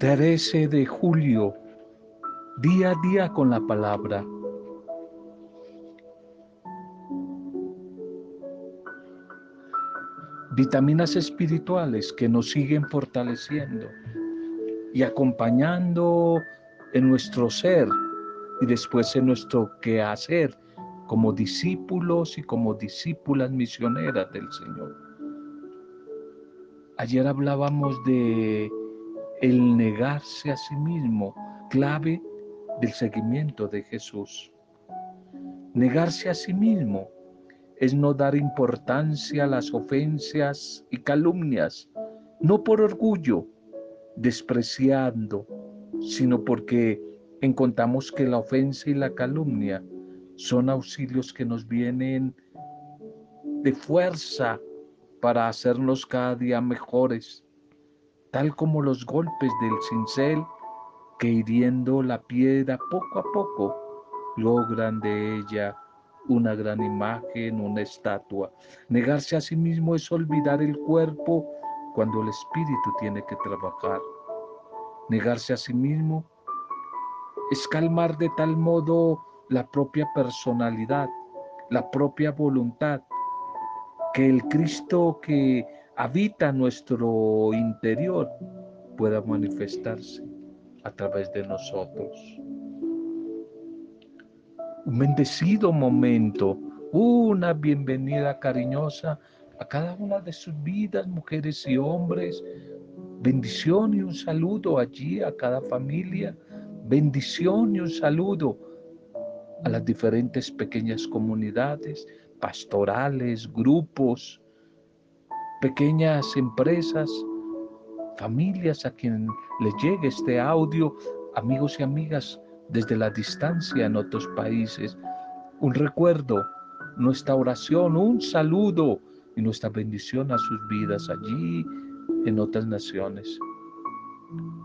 13 de julio, día a día con la palabra. Vitaminas espirituales que nos siguen fortaleciendo y acompañando en nuestro ser y después en nuestro quehacer como discípulos y como discípulas misioneras del Señor. Ayer hablábamos de el negarse a sí mismo, clave del seguimiento de Jesús. Negarse a sí mismo es no dar importancia a las ofensas y calumnias, no por orgullo, despreciando, sino porque encontramos que la ofensa y la calumnia son auxilios que nos vienen de fuerza para hacernos cada día mejores, tal como los golpes del cincel que hiriendo la piedra poco a poco logran de ella una gran imagen, una estatua. Negarse a sí mismo es olvidar el cuerpo cuando el espíritu tiene que trabajar. Negarse a sí mismo es calmar de tal modo la propia personalidad, la propia voluntad, que el Cristo que habita nuestro interior pueda manifestarse a través de nosotros. Un bendecido momento, una bienvenida cariñosa a cada una de sus vidas, mujeres y hombres. Bendición y un saludo allí a cada familia. Bendición y un saludo a las diferentes pequeñas comunidades pastorales, grupos, pequeñas empresas, familias a quien les llegue este audio, amigos y amigas desde la distancia en otros países. Un recuerdo, nuestra oración, un saludo y nuestra bendición a sus vidas allí en otras naciones.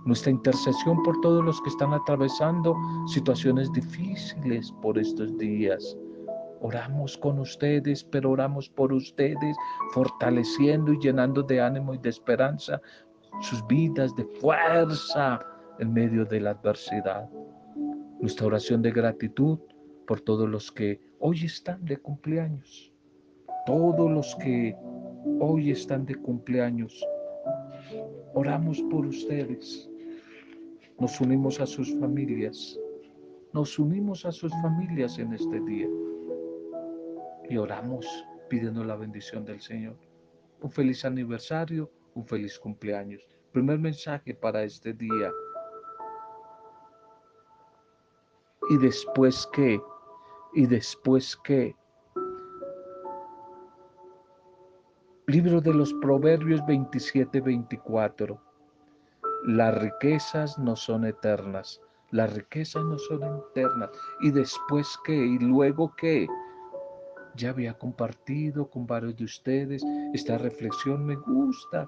Nuestra intercesión por todos los que están atravesando situaciones difíciles por estos días. Oramos con ustedes, pero oramos por ustedes, fortaleciendo y llenando de ánimo y de esperanza sus vidas, de fuerza en medio de la adversidad. Nuestra oración de gratitud por todos los que hoy están de cumpleaños. Todos los que hoy están de cumpleaños. Oramos por ustedes. Nos unimos a sus familias. Nos unimos a sus familias en este día. Y oramos pidiendo la bendición del Señor. Un feliz aniversario, un feliz cumpleaños. Primer mensaje para este día. ¿Y después qué? ¿Y después qué? Libro de los Proverbios 27-24. Las riquezas no son eternas. Las riquezas no son eternas. ¿Y después qué? ¿Y luego qué? Ya había compartido con varios de ustedes esta reflexión. Me gusta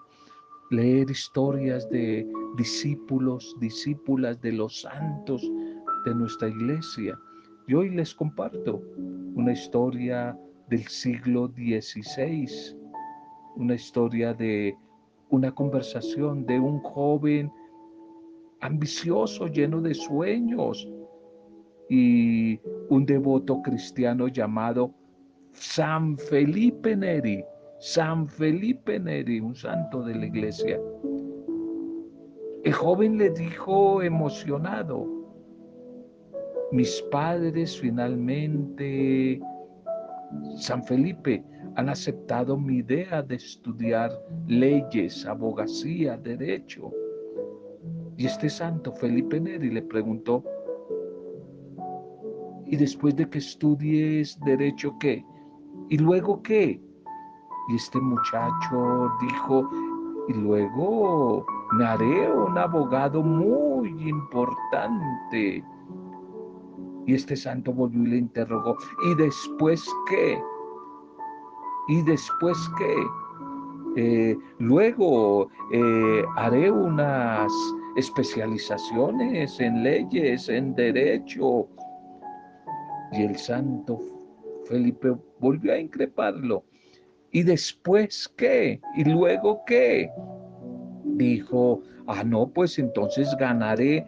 leer historias de discípulos, discípulas de los santos de nuestra iglesia. Y hoy les comparto una historia del siglo XVI, una historia de una conversación de un joven ambicioso, lleno de sueños, y un devoto cristiano llamado San Felipe Neri, San Felipe Neri, un santo de la iglesia. El joven le dijo emocionado, mis padres finalmente, San Felipe, han aceptado mi idea de estudiar leyes, abogacía, derecho. Y este santo, Felipe Neri, le preguntó, ¿y después de que estudies derecho qué? ¿Y luego qué? Y este muchacho dijo, y luego me haré un abogado muy importante. Y este santo volvió y le interrogó, ¿y después qué? ¿Y después qué? Eh, luego eh, haré unas especializaciones en leyes, en derecho. Y el santo Felipe volvió a increparlo. ¿Y después qué? ¿Y luego qué? dijo, ah, no, pues entonces ganaré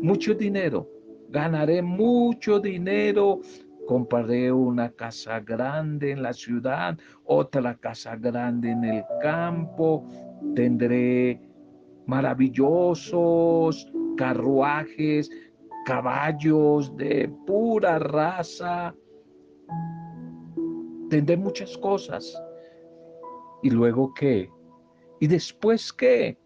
mucho dinero, ganaré mucho dinero, compraré una casa grande en la ciudad, otra casa grande en el campo, tendré maravillosos carruajes, caballos de pura raza, tendré muchas cosas. ¿Y luego qué? ¿Y después qué?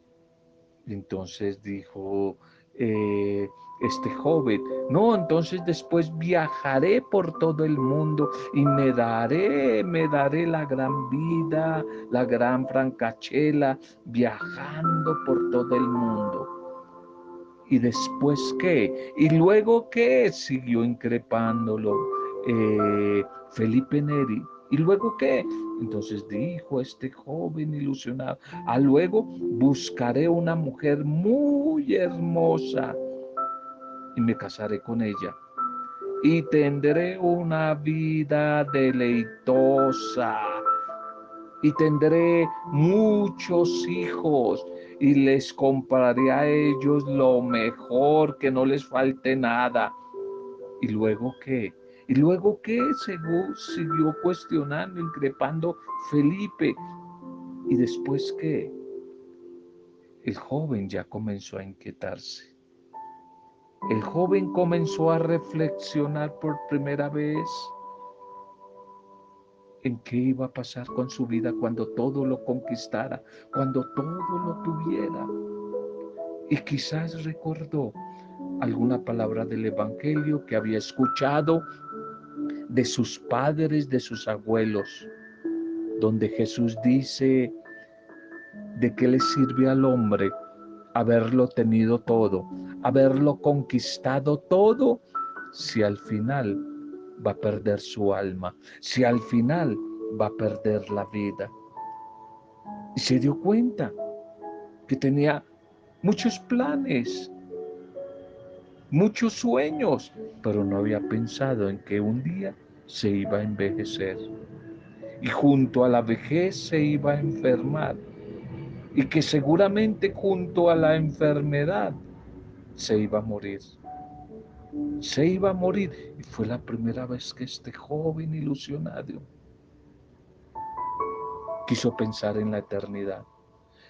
Entonces dijo eh, este joven, no, entonces después viajaré por todo el mundo y me daré, me daré la gran vida, la gran francachela, viajando por todo el mundo. ¿Y después qué? ¿Y luego qué? Siguió increpándolo eh, Felipe Neri. ¿Y luego qué? Entonces dijo este joven ilusionado, a ah, luego buscaré una mujer muy hermosa y me casaré con ella. Y tendré una vida deleitosa. Y tendré muchos hijos y les compraré a ellos lo mejor, que no les falte nada. ¿Y luego qué? ¿Y luego qué? Siguió cuestionando, increpando Felipe. ¿Y después qué? El joven ya comenzó a inquietarse. El joven comenzó a reflexionar por primera vez en qué iba a pasar con su vida cuando todo lo conquistara, cuando todo lo tuviera. Y quizás recordó alguna palabra del Evangelio que había escuchado de sus padres, de sus abuelos, donde Jesús dice, ¿de qué le sirve al hombre haberlo tenido todo, haberlo conquistado todo, si al final va a perder su alma, si al final va a perder la vida? Y se dio cuenta que tenía muchos planes, muchos sueños, pero no había pensado en que un día se iba a envejecer y junto a la vejez se iba a enfermar y que seguramente junto a la enfermedad se iba a morir. Se iba a morir y fue la primera vez que este joven ilusionado quiso pensar en la eternidad.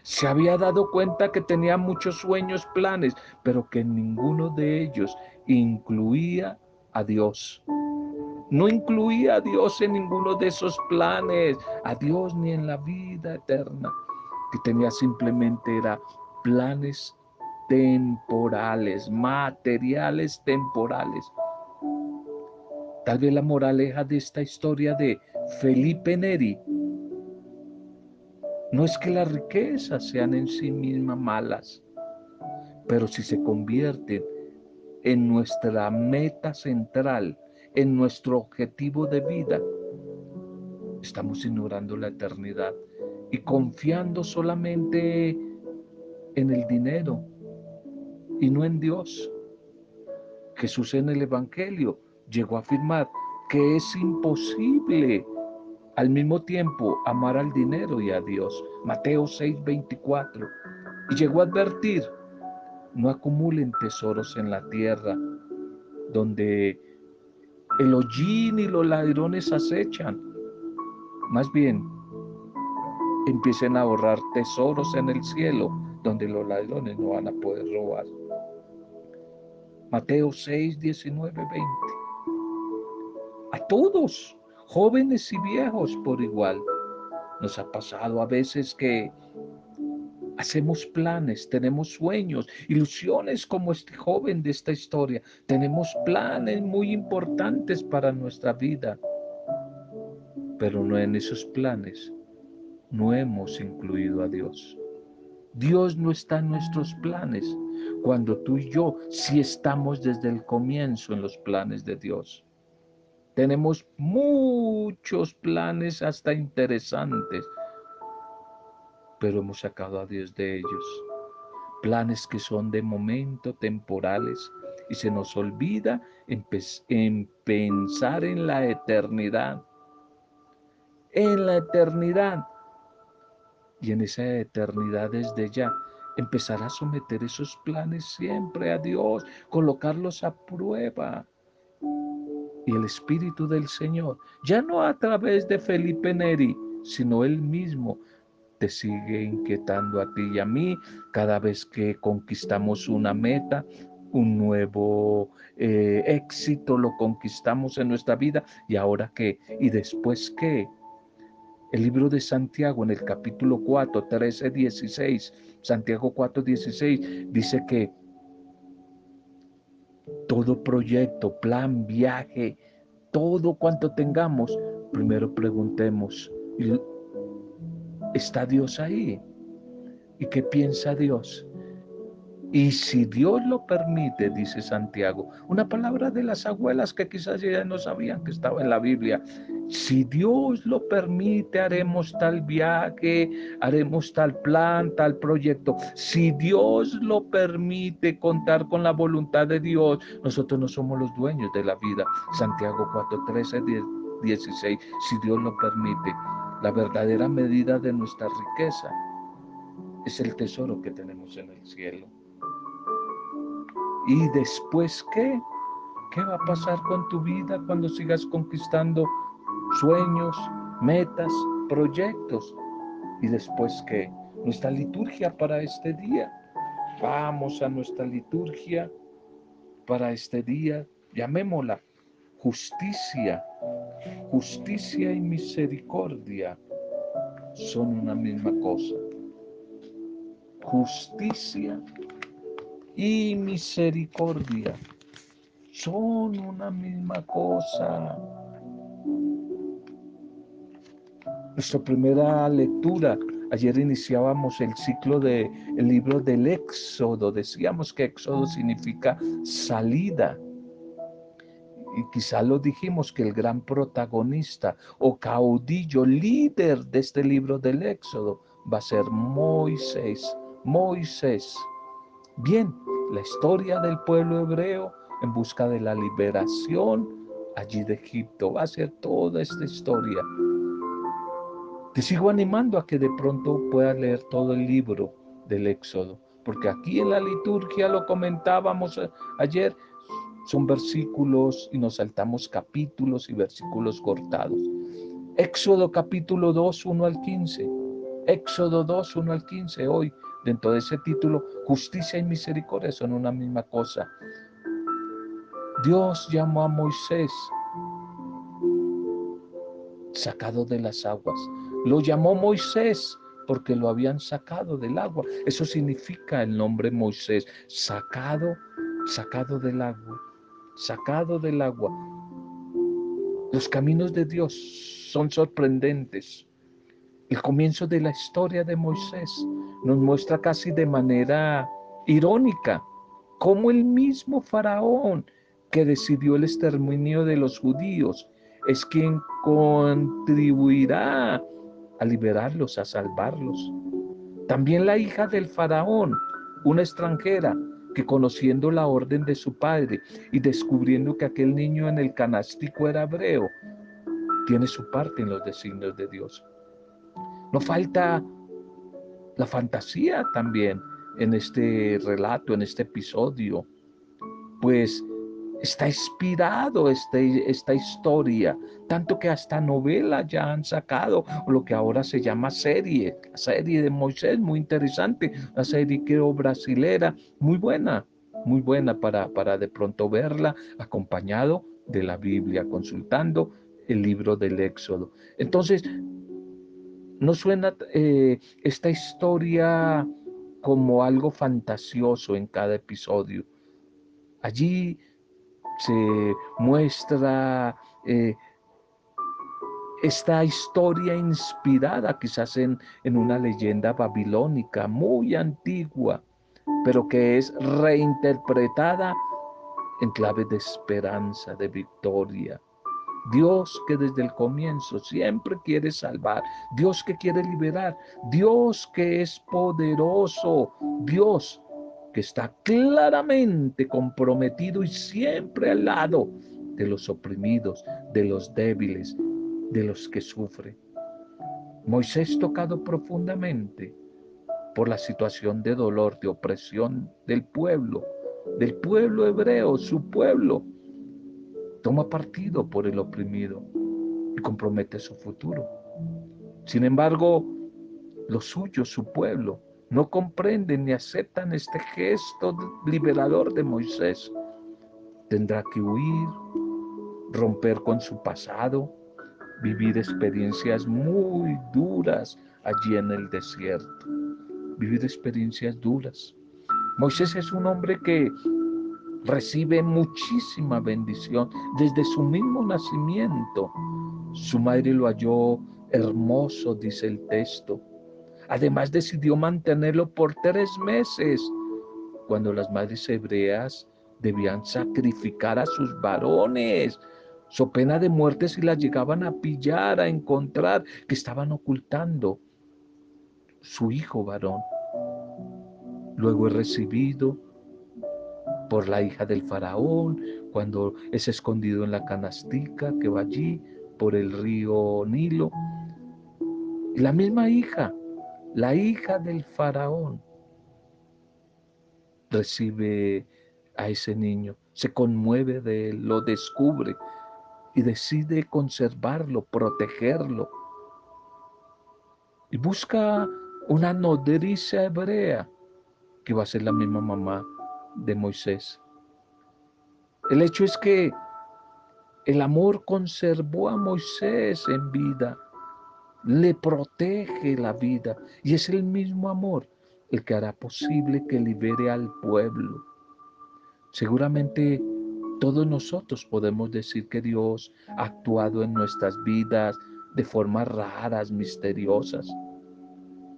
Se había dado cuenta que tenía muchos sueños, planes, pero que ninguno de ellos incluía a Dios. No incluía a Dios en ninguno de esos planes, a Dios ni en la vida eterna, que tenía simplemente era planes temporales, materiales temporales. Tal vez la moraleja de esta historia de Felipe Neri no es que las riquezas sean en sí mismas malas, pero si se convierten en nuestra meta central, en nuestro objetivo de vida, estamos ignorando la eternidad y confiando solamente en el dinero y no en Dios. Jesús en el Evangelio llegó a afirmar que es imposible al mismo tiempo amar al dinero y a Dios. Mateo 6:24. Y llegó a advertir, no acumulen tesoros en la tierra, donde el hollín y los ladrones acechan. Más bien, empiecen a ahorrar tesoros en el cielo, donde los ladrones no van a poder robar. Mateo 6, 19, 20. A todos jóvenes y viejos por igual. Nos ha pasado a veces que hacemos planes, tenemos sueños, ilusiones como este joven de esta historia. Tenemos planes muy importantes para nuestra vida, pero no en esos planes no hemos incluido a Dios. Dios no está en nuestros planes cuando tú y yo sí estamos desde el comienzo en los planes de Dios. Tenemos muchos planes hasta interesantes, pero hemos sacado a Dios de ellos. Planes que son de momento temporales y se nos olvida en, en pensar en la eternidad. En la eternidad. y en esa eternidad desde ya empezará a someter esos planes siempre a Dios, colocarlos a prueba. Y el Espíritu del Señor, ya no a través de Felipe Neri, sino Él mismo, te sigue inquietando a ti y a mí cada vez que conquistamos una meta, un nuevo eh, éxito, lo conquistamos en nuestra vida y ahora qué, y después qué. El libro de Santiago en el capítulo 4, 13, 16, Santiago 4, 16, dice que todo proyecto, plan, viaje, todo cuanto tengamos, primero preguntemos, ¿está Dios ahí? ¿Y qué piensa Dios? Y si Dios lo permite, dice Santiago, una palabra de las abuelas que quizás ya no sabían que estaba en la Biblia, si Dios lo permite, haremos tal viaje, haremos tal plan, tal proyecto. Si Dios lo permite contar con la voluntad de Dios, nosotros no somos los dueños de la vida. Santiago 4, 13, 16, si Dios lo permite, la verdadera medida de nuestra riqueza es el tesoro que tenemos en el cielo. ¿Y después qué? ¿Qué va a pasar con tu vida cuando sigas conquistando sueños, metas, proyectos? ¿Y después qué? Nuestra liturgia para este día. Vamos a nuestra liturgia para este día, llamémosla justicia. Justicia y misericordia son una misma cosa. Justicia y misericordia son una misma cosa. Nuestra primera lectura, ayer iniciábamos el ciclo del libro del Éxodo. Decíamos que Éxodo significa salida. Y quizá lo dijimos que el gran protagonista o caudillo, líder de este libro del Éxodo, va a ser Moisés. Moisés. Bien, la historia del pueblo hebreo en busca de la liberación allí de Egipto. Va a ser toda esta historia. Te sigo animando a que de pronto puedas leer todo el libro del Éxodo, porque aquí en la liturgia lo comentábamos ayer, son versículos y nos saltamos capítulos y versículos cortados. Éxodo capítulo 2, 1 al 15. Éxodo 2, 1 al 15. Hoy dentro de ese título, justicia y misericordia son una misma cosa. Dios llamó a Moisés sacado de las aguas. Lo llamó Moisés porque lo habían sacado del agua. Eso significa el nombre Moisés, sacado, sacado del agua, sacado del agua. Los caminos de Dios son sorprendentes. El comienzo de la historia de Moisés nos muestra casi de manera irónica cómo el mismo faraón que decidió el exterminio de los judíos es quien contribuirá a liberarlos, a salvarlos. También la hija del faraón, una extranjera, que conociendo la orden de su padre y descubriendo que aquel niño en el canástico era hebreo, tiene su parte en los designios de Dios. No falta la fantasía también en este relato, en este episodio, pues está inspirado este, esta historia, tanto que hasta novela ya han sacado, lo que ahora se llama serie, la serie de Moisés, muy interesante, la serie creo brasilera, muy buena, muy buena para, para de pronto verla acompañado de la Biblia, consultando el libro del Éxodo. Entonces, ¿No suena eh, esta historia como algo fantasioso en cada episodio? Allí se muestra eh, esta historia inspirada quizás en, en una leyenda babilónica muy antigua, pero que es reinterpretada en clave de esperanza, de victoria. Dios que desde el comienzo siempre quiere salvar, Dios que quiere liberar, Dios que es poderoso, Dios que está claramente comprometido y siempre al lado de los oprimidos, de los débiles, de los que sufren. Moisés tocado profundamente por la situación de dolor, de opresión del pueblo, del pueblo hebreo, su pueblo, toma partido por el oprimido y compromete su futuro. Sin embargo, los suyos, su pueblo, no comprenden ni aceptan este gesto liberador de Moisés. Tendrá que huir, romper con su pasado, vivir experiencias muy duras allí en el desierto, vivir experiencias duras. Moisés es un hombre que recibe muchísima bendición desde su mismo nacimiento. Su madre lo halló hermoso, dice el texto. Además decidió mantenerlo por tres meses, cuando las madres hebreas debían sacrificar a sus varones, so pena de muerte si las llegaban a pillar, a encontrar que estaban ocultando su hijo varón. Luego es recibido por la hija del faraón, cuando es escondido en la canastica que va allí por el río Nilo. La misma hija, la hija del faraón, recibe a ese niño, se conmueve de él, lo descubre y decide conservarlo, protegerlo. Y busca una nodriza hebrea que va a ser la misma mamá de Moisés. El hecho es que el amor conservó a Moisés en vida, le protege la vida y es el mismo amor el que hará posible que libere al pueblo. Seguramente todos nosotros podemos decir que Dios ha actuado en nuestras vidas de formas raras, misteriosas.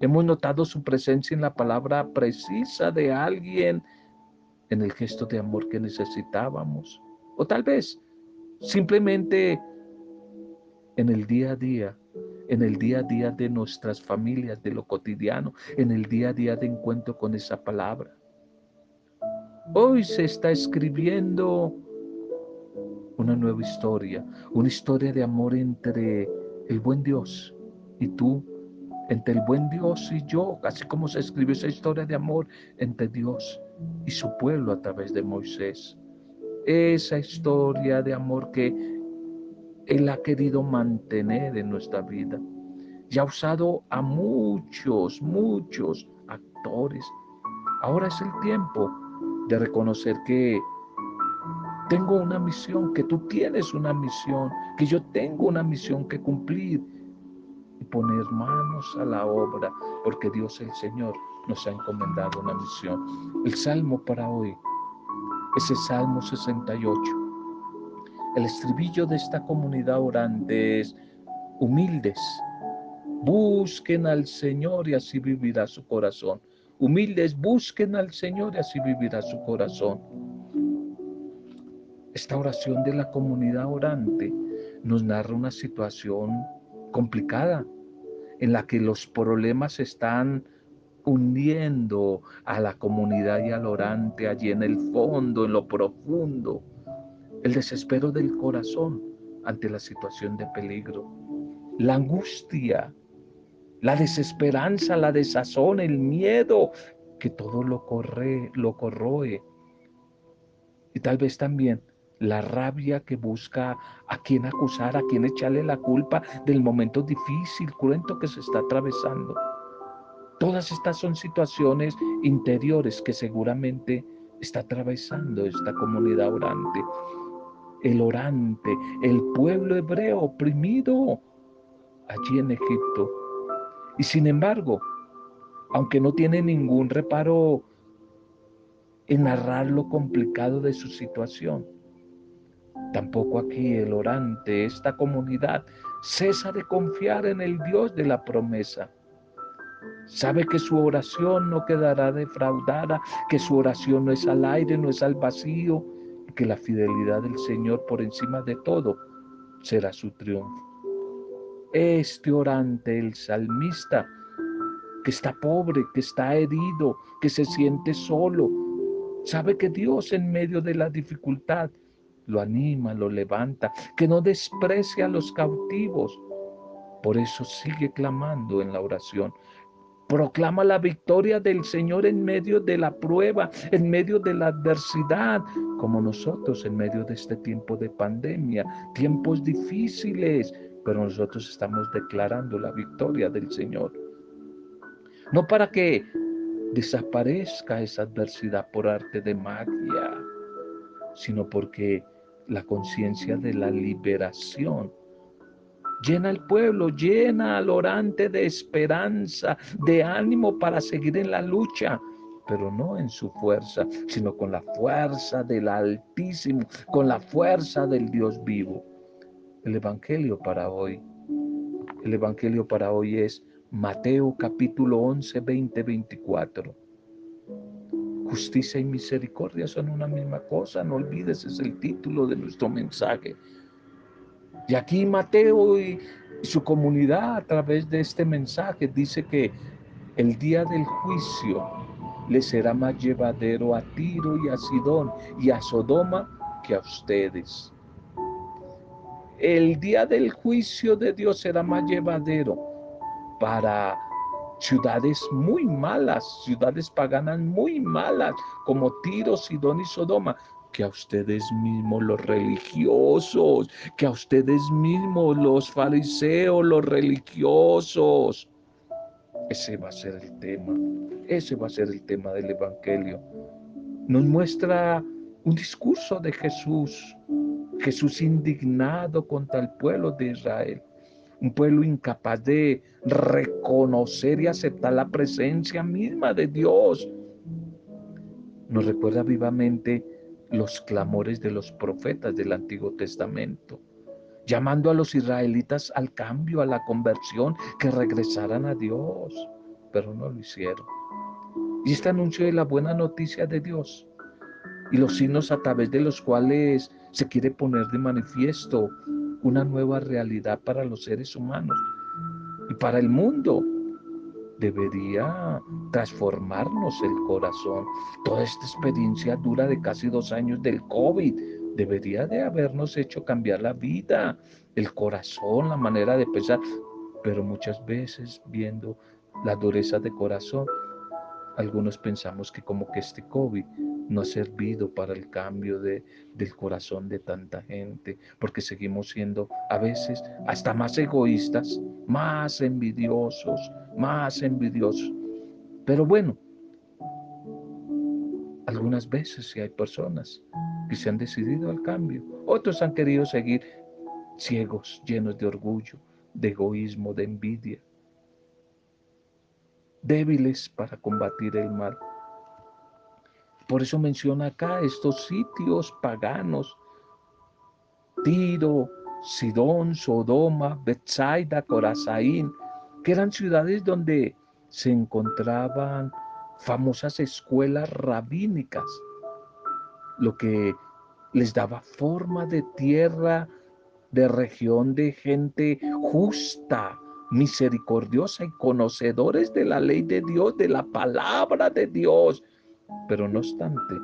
Hemos notado su presencia en la palabra precisa de alguien, en el gesto de amor que necesitábamos. O tal vez simplemente en el día a día, en el día a día de nuestras familias, de lo cotidiano, en el día a día de encuentro con esa palabra. Hoy se está escribiendo una nueva historia, una historia de amor entre el buen Dios y tú, entre el buen Dios y yo, así como se escribió esa historia de amor entre Dios y su pueblo a través de Moisés. Esa historia de amor que Él ha querido mantener en nuestra vida. Y ha usado a muchos, muchos actores. Ahora es el tiempo de reconocer que tengo una misión, que tú tienes una misión, que yo tengo una misión que cumplir y poner manos a la obra, porque Dios el Señor nos ha encomendado una misión. El salmo para hoy es el Salmo 68. El estribillo de esta comunidad orante es humildes. Busquen al Señor y así vivirá su corazón. Humildes, busquen al Señor y así vivirá su corazón. Esta oración de la comunidad orante nos narra una situación complicada en la que los problemas están hundiendo a la comunidad y al orante allí en el fondo, en lo profundo. El desespero del corazón ante la situación de peligro. La angustia, la desesperanza, la desazón, el miedo que todo lo corre, lo corroe. Y tal vez también la rabia que busca a quien acusar, a quien echarle la culpa del momento difícil, cruento que se está atravesando. Todas estas son situaciones interiores que seguramente está atravesando esta comunidad orante. El orante, el pueblo hebreo oprimido allí en Egipto. Y sin embargo, aunque no tiene ningún reparo en narrar lo complicado de su situación, Tampoco aquí el orante, esta comunidad, cesa de confiar en el Dios de la promesa. Sabe que su oración no quedará defraudada, que su oración no es al aire, no es al vacío, y que la fidelidad del Señor por encima de todo será su triunfo. Este orante, el salmista, que está pobre, que está herido, que se siente solo, sabe que Dios en medio de la dificultad lo anima, lo levanta, que no desprecia a los cautivos, Por eso sigue clamando en la oración. Proclama la victoria del Señor en medio de la prueba, en medio de la adversidad, como nosotros en medio de este tiempo de pandemia, tiempos difíciles, pero nosotros estamos declarando la victoria del Señor. No para que desaparezca esa adversidad por arte de magia, sino porque la conciencia de la liberación Llena al pueblo, llena al orante de esperanza, de ánimo para seguir en la lucha, pero no en su fuerza, sino con la fuerza del Altísimo, con la fuerza del Dios vivo. El Evangelio para hoy, el Evangelio para hoy es Mateo capítulo 11, 20, 24. Justicia y misericordia son una misma cosa, no olvides, es el título de nuestro mensaje. Y aquí Mateo y, su comunidad a través de este mensaje dice que el día del juicio le será más llevadero a Tiro y a Sidón y a Sodoma que a ustedes. El día del juicio de Dios será más llevadero para ciudades muy malas, ciudades paganas muy malas, como Tiro, Sidón y Sodoma, que a ustedes mismos los religiosos, que a ustedes mismos los fariseos, los religiosos. Ese va a ser el tema, ese va a ser el tema del Evangelio. Nos muestra un discurso de Jesús, Jesús indignado contra el pueblo de Israel, un pueblo incapaz de reconocer y aceptar la presencia misma de Dios. Nos recuerda vivamente los clamores de los profetas del Antiguo Testamento, llamando a los israelitas al cambio, a la conversión, que regresaran a Dios, pero no lo hicieron. Y este anuncio de la buena noticia de Dios y los signos a través de los cuales se quiere poner de manifiesto una nueva realidad para los seres humanos y para el mundo debería transformarnos el corazón. Toda esta experiencia dura de casi dos años del COVID debería de habernos hecho cambiar la vida, el corazón, la manera de pensar, pero muchas veces viendo la dureza de corazón, algunos pensamos que como que este COVID no ha servido para el cambio de, del corazón de tanta gente, porque seguimos siendo a veces hasta más egoístas, más envidiosos, más envidiosos. Pero bueno, algunas veces sí hay personas que se han decidido al cambio, otros han querido seguir ciegos, llenos de orgullo, de egoísmo, de envidia, débiles para combatir el mal. Por eso menciona acá estos sitios paganos, Tiro, Sidón, Sodoma, Bethsaida, Corazaín, que eran ciudades donde se encontraban famosas escuelas rabínicas, lo que les daba forma de tierra, de región de gente justa, misericordiosa y conocedores de la ley de Dios, de la palabra de Dios, pero no obstante,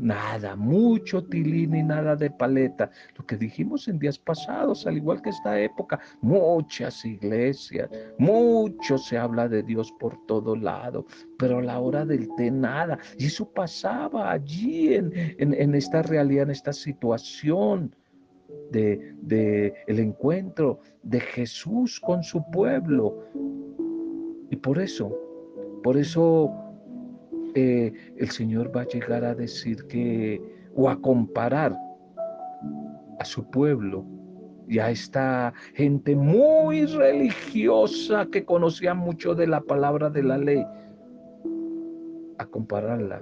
nada, mucho tilín y nada de paleta. Lo que dijimos en días pasados, al igual que esta época, muchas iglesias, mucho se habla de Dios por todo lado, pero a la hora del té nada. Y eso pasaba allí en, en, esta realidad, en esta situación. De, de el encuentro de Jesús con su pueblo. Y por eso, por eso eh, el Señor va a llegar a decir que, o a comparar a su pueblo y a esta gente muy religiosa que conocía mucho de la palabra de la ley, a compararla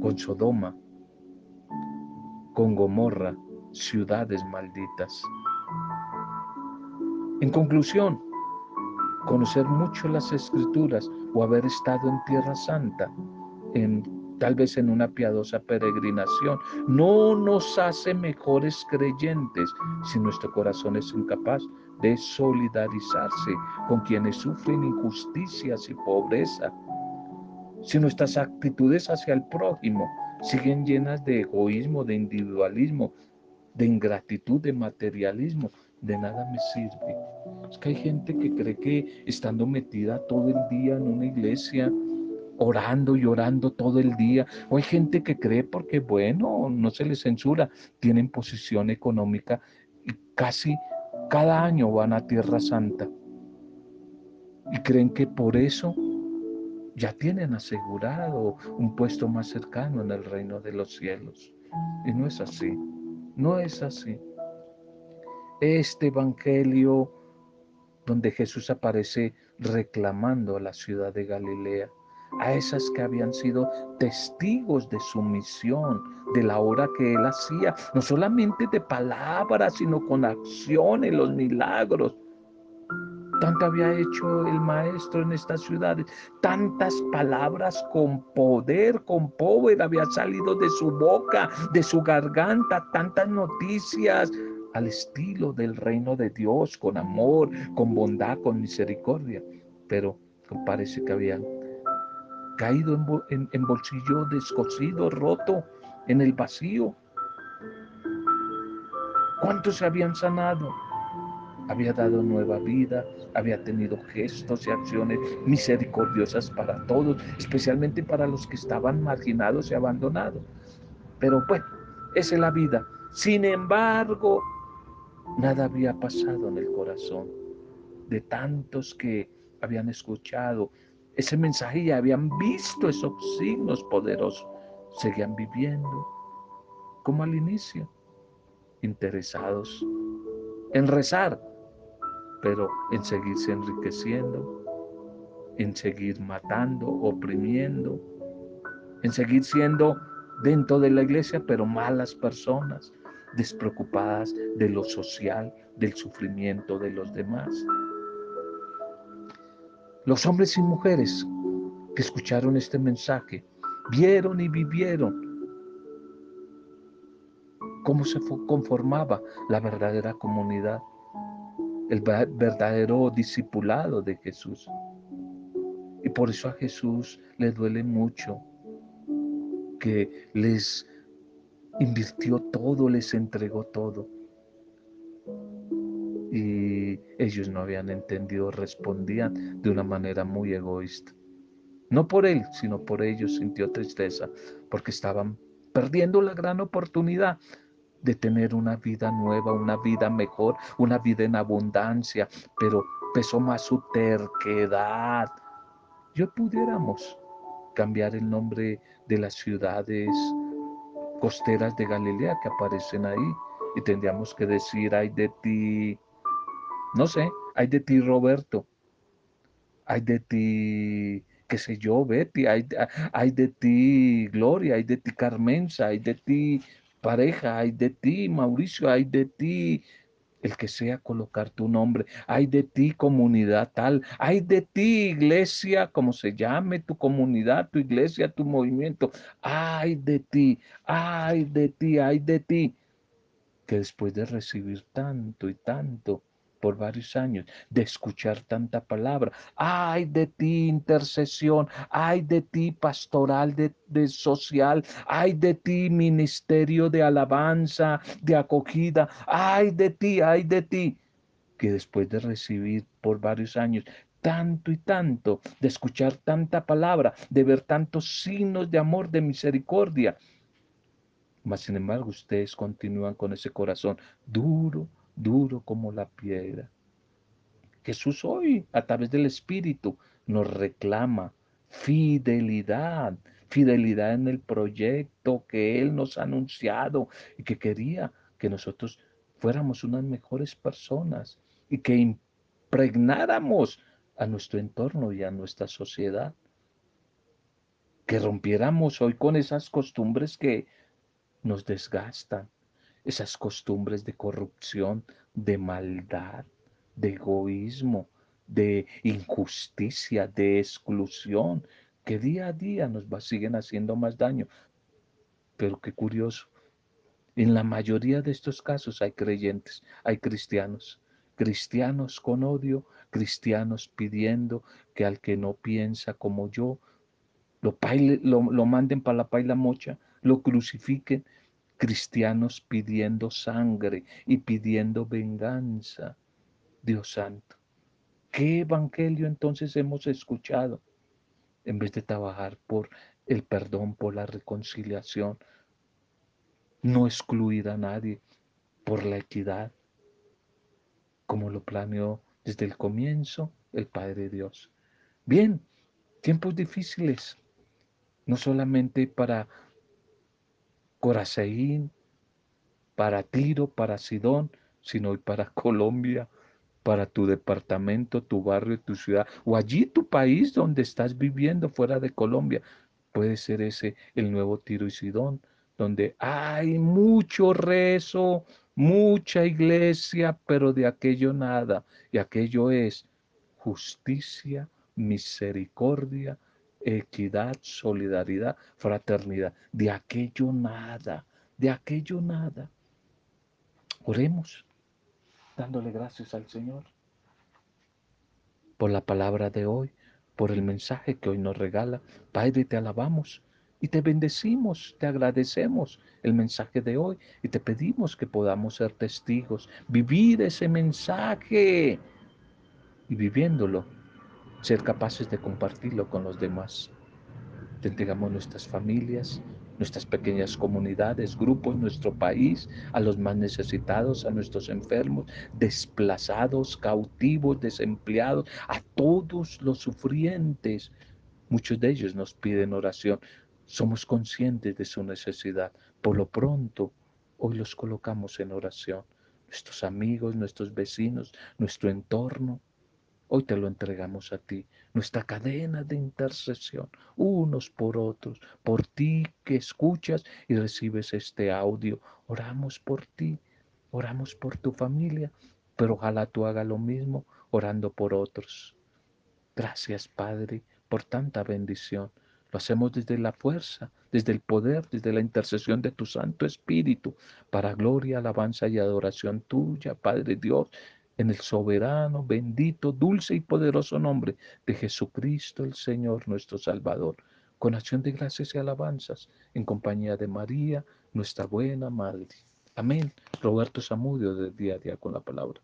con Sodoma, con Gomorra, ciudades malditas. En conclusión, conocer mucho las escrituras o haber estado en Tierra Santa, en, tal vez en una piadosa peregrinación, no nos hace mejores creyentes si nuestro corazón es incapaz de solidarizarse con quienes sufren injusticias y pobreza. Si nuestras actitudes hacia el prójimo siguen llenas de egoísmo, de individualismo, de ingratitud, de materialismo, de nada me sirve. Que hay gente que cree que estando metida todo el día en una iglesia, orando y orando todo el día, o hay gente que cree porque, bueno, no se les censura, tienen posición económica y casi cada año van a Tierra Santa y creen que por eso ya tienen asegurado un puesto más cercano en el reino de los cielos. Y no es así, no es así. Este Evangelio donde Jesús aparece reclamando a la ciudad de Galilea, a esas que habían sido testigos de su misión, de la obra que él hacía, no solamente de palabras, sino con acciones, los milagros. Tanto había hecho el maestro en estas ciudades, tantas palabras con poder, con poder había salido de su boca, de su garganta, tantas noticias al estilo del reino de Dios, con amor, con bondad, con misericordia. Pero parece que habían caído en, en bolsillo descosido, roto, en el vacío. ¿Cuántos se habían sanado? había dado nueva vida, había tenido gestos y acciones misericordiosas para todos, especialmente para los que estaban marginados y abandonados. Pero bueno, esa es la vida. Sin embargo, nada había pasado en el corazón de tantos que habían escuchado ese mensaje y habían visto esos signos poderosos. Seguían viviendo como al inicio, interesados en rezar, pero en seguirse enriqueciendo, en seguir matando, oprimiendo, en seguir siendo dentro de la iglesia, pero malas personas, despreocupadas de lo social, del sufrimiento de los demás. Los hombres y mujeres que escucharon este mensaje vieron y vivieron cómo se conformaba la verdadera comunidad el verdadero discipulado de Jesús. Y por eso a Jesús le duele mucho que les invirtió todo, les entregó todo. Y ellos no habían entendido, respondían de una manera muy egoísta. No por él, sino por ellos sintió tristeza, porque estaban perdiendo la gran oportunidad de tener una vida nueva, una vida mejor, una vida en abundancia, pero pesó más su terquedad. Yo pudiéramos cambiar el nombre de las ciudades costeras de Galilea que aparecen ahí y tendríamos que decir, hay de ti, no sé, hay de ti Roberto, hay de ti, qué sé yo, Betty, hay, hay de ti Gloria, hay de ti Carmenza, hay de ti pareja, hay de ti, Mauricio, hay de ti, el que sea colocar tu nombre, hay de ti comunidad tal, hay de ti iglesia, como se llame tu comunidad, tu iglesia, tu movimiento, hay de ti, hay de ti, hay de ti, que después de recibir tanto y tanto, por varios años de escuchar tanta palabra. Ay de ti intercesión, ay de ti pastoral de, social, ay de ti ministerio de alabanza, de acogida, ay de ti, ay de ti, que después de recibir por varios años tanto y tanto, de escuchar tanta palabra, de ver tantos signos de amor, de misericordia, mas sin embargo ustedes continúan con ese corazón duro, duro como la piedra. Jesús hoy, a través del Espíritu, nos reclama fidelidad, fidelidad en el proyecto que Él nos ha anunciado y que quería que nosotros fuéramos unas mejores personas y que impregnáramos a nuestro entorno y a nuestra sociedad. Que rompiéramos hoy con esas costumbres que nos desgastan, esas costumbres de corrupción, de maldad, de egoísmo, de injusticia, de exclusión, que día a día nos va, siguen haciendo más daño. Pero qué curioso, en la mayoría de estos casos hay creyentes, hay cristianos, cristianos con odio, cristianos pidiendo que al que no piensa como yo, lo, lo, lo manden para la paila mocha, lo crucifiquen, cristianos pidiendo sangre y pidiendo venganza. Dios santo, ¿qué evangelio entonces hemos escuchado? En vez de trabajar por el perdón, por la reconciliación, no excluir a nadie, por la equidad, como lo planeó desde el comienzo el Padre Dios. Bien, tiempos difíciles, no solamente para Coraceín, para Tiro, para Sidón, sino hoy para Colombia, para tu departamento, tu barrio, tu ciudad, o allí tu país donde estás viviendo fuera de Colombia. Puede ser ese el nuevo Tiro y Sidón, donde hay mucho rezo, mucha iglesia, pero de aquello nada. Y aquello es justicia, misericordia, equidad, solidaridad, fraternidad. De aquello nada, de aquello nada. Oremos dándole gracias al Señor por la palabra de hoy, por el mensaje que hoy nos regala. Padre, te alabamos y te bendecimos, te agradecemos el mensaje de hoy y te pedimos que podamos ser testigos, vivir ese mensaje y viviéndolo ser capaces de compartirlo con los demás. Te entregamos nuestras familias, nuestras pequeñas comunidades, grupos, nuestro país, a los más necesitados, a nuestros enfermos, desplazados, cautivos, desempleados, a todos los sufrientes. Muchos de ellos nos piden oración. Somos conscientes de su necesidad. Por lo pronto, hoy los colocamos en oración. Nuestros amigos, nuestros vecinos, nuestro entorno, Hoy te lo entregamos a ti, nuestra cadena de intercesión, unos por otros, por ti que escuchas y recibes este audio. Oramos por ti, oramos por tu familia, pero ojalá tú hagas lo mismo orando por otros. Gracias, Padre, por tanta bendición. Lo hacemos desde la fuerza, desde el poder, desde la intercesión de tu Santo Espíritu, para gloria, alabanza y adoración tuya, Padre Dios, en el soberano, bendito, dulce y poderoso nombre de Jesucristo el Señor nuestro Salvador, con acción de gracias y alabanzas, en compañía de María, nuestra buena Madre. Amén. Roberto Zamudio de día a día con la palabra.